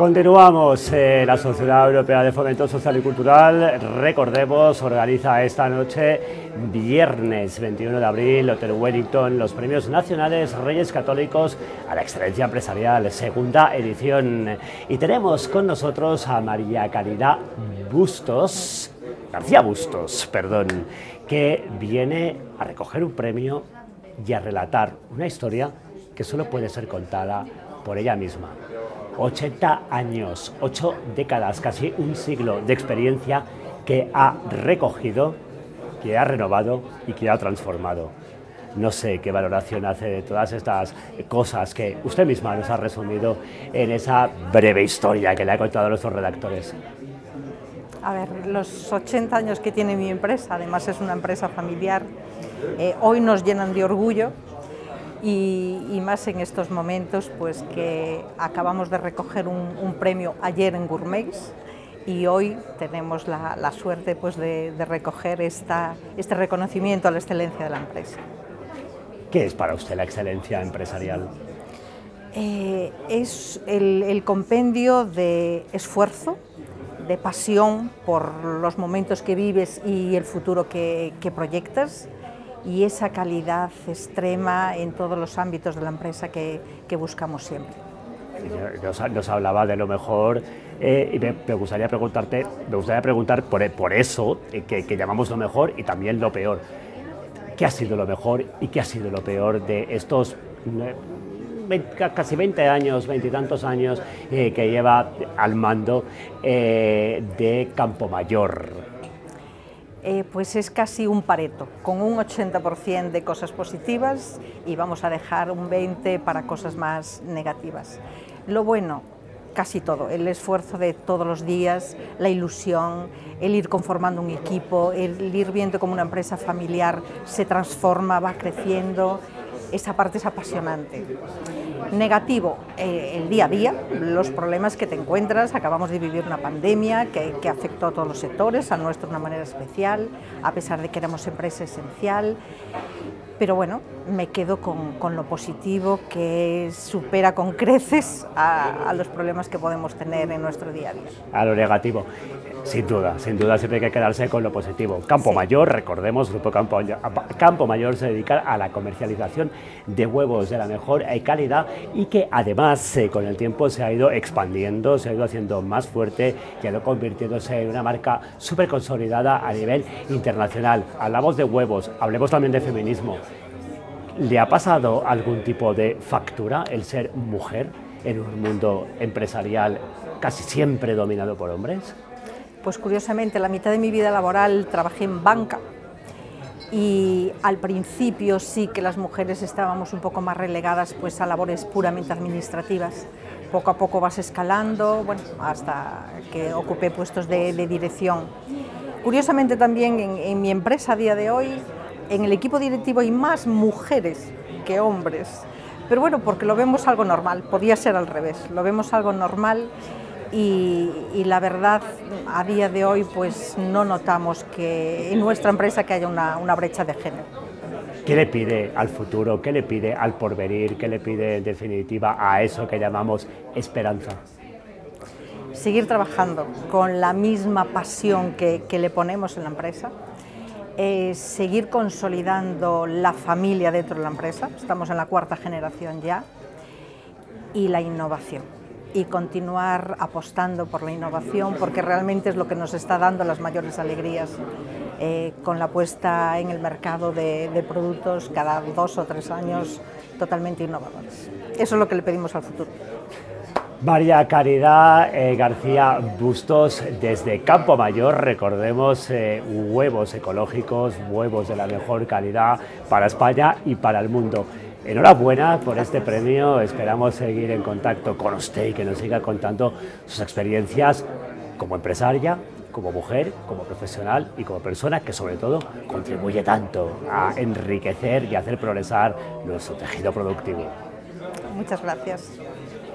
Continuamos. Eh, la Sociedad Europea de Fomento Social y Cultural, recordemos, organiza esta noche, viernes 21 de abril, Hotel Wellington, los premios nacionales Reyes Católicos a la excelencia empresarial, segunda edición. Y tenemos con nosotros a María Caridad Bustos, García Bustos, perdón, que viene a recoger un premio y a relatar una historia que solo puede ser contada por ella misma. 80 años, 8 décadas, casi un siglo de experiencia que ha recogido, que ha renovado y que ha transformado. No sé qué valoración hace de todas estas cosas que usted misma nos ha resumido en esa breve historia que le ha contado a nuestros redactores. A ver, los 80 años que tiene mi empresa, además es una empresa familiar, eh, hoy nos llenan de orgullo y, más en estos momentos pues que acabamos de recoger un, premio ayer en Gourmets y hoy tenemos la, suerte pues de, recoger esta, este reconocimiento a la excelencia de la empresa. ¿Qué es para usted la excelencia empresarial? Eh, es el, compendio de esfuerzo, de pasión por los momentos que vives y el futuro que proyectas, y esa calidad extrema en todos los ámbitos de la empresa que, buscamos siempre. Nos, hablaba de lo mejor eh, y me, gustaría preguntarte, me gustaría preguntar por, por eso eh, que, llamamos lo mejor y también lo peor. ¿Qué ha sido lo mejor y qué ha sido lo peor de estos eh, casi 20 años, veintitantos años que lleva al mando de Campo Mayor? Eh, pues es casi un pareto, con un 80% de cosas positivas y vamos a dejar un 20% para cosas más negativas. Lo bueno, casi todo, el esfuerzo de todos los días, la ilusión, el ir conformando un equipo, el ir viendo cómo una empresa familiar se transforma, va creciendo, esa parte es apasionante. Negativo, eh, el día a día, los problemas que te encuentras. Acabamos de vivir una pandemia que, que, afectó a todos los sectores, a nuestro de una manera especial, a pesar de que éramos empresa esencial. Pero bueno, me quedo con, con lo positivo que supera con creces a, a los problemas que podemos tener en nuestro día a día. A lo negativo. Sin duda, sin duda siempre hay que quedarse con lo positivo. Campo Mayor, recordemos, Grupo Campo, Campo Mayor se dedica a la comercialización de huevos de la mejor calidad y que además eh, con el tiempo se ha ido expandiendo, se ha ido haciendo más fuerte y ha ido convirtiéndose en una marca súper consolidada a nivel internacional. Hablamos de huevos, hablemos también de feminismo. ¿Le ha pasado algún tipo de factura el ser mujer en un mundo empresarial casi siempre dominado por hombres? Pues curiosamente, la mitad de mi vida laboral trabajé en banca y al principio sí que las mujeres estábamos un poco más relegadas pues, a labores puramente administrativas. Poco a poco vas escalando, bueno, hasta que ocupé puestos de, dirección. Curiosamente también en, en mi empresa a día de hoy, en el equipo directivo hay más mujeres que hombres. Pero bueno, porque lo vemos algo normal, podía ser al revés, lo vemos algo normal y, la verdad a día de hoy pues no notamos que en nuestra empresa que haya una, una, brecha de género. ¿Qué le pide al futuro? ¿Qué le pide al porvenir? ¿Qué le pide en definitiva a eso que llamamos esperanza? Seguir trabajando con la misma pasión que, que le ponemos en la empresa, eh, seguir consolidando la familia dentro de la empresa, estamos en la cuarta generación ya, y la innovación y continuar apostando por la innovación porque realmente es lo que nos está dando las mayores alegrías eh, con la puesta en el mercado de, productos cada dos o tres años totalmente innovadores. Eso es lo que le pedimos al futuro. María Caridad eh, García Bustos desde Campo Mayor, recordemos eh, huevos ecológicos, huevos de la mejor calidad para España y para el mundo. Enhorabuena por este premio, esperamos seguir en contacto con usted y que nos siga contando sus experiencias como empresaria, como mujer, como profesional y como persona que sobre todo contribuye tanto a enriquecer y hacer progresar nuestro tejido productivo. Muchas gracias.